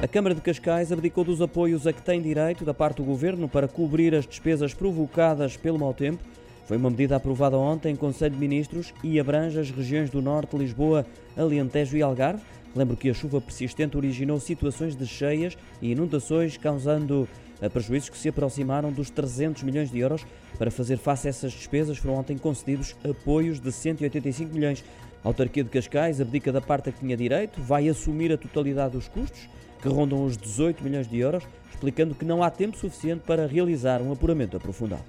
A Câmara de Cascais abdicou dos apoios a que tem direito da parte do Governo para cobrir as despesas provocadas pelo mau tempo. Foi uma medida aprovada ontem em Conselho de Ministros e abrange as regiões do Norte, Lisboa, Alentejo e Algarve. Lembro que a chuva persistente originou situações de cheias e inundações, causando eh, prejuízos que se aproximaram dos 300 milhões de euros. Para fazer face a essas despesas, foram ontem concedidos apoios de 185 milhões. A autarquia de Cascais abdica da parte a que tinha direito, vai assumir a totalidade dos custos que rondam os 18 milhões de euros, explicando que não há tempo suficiente para realizar um apuramento aprofundado.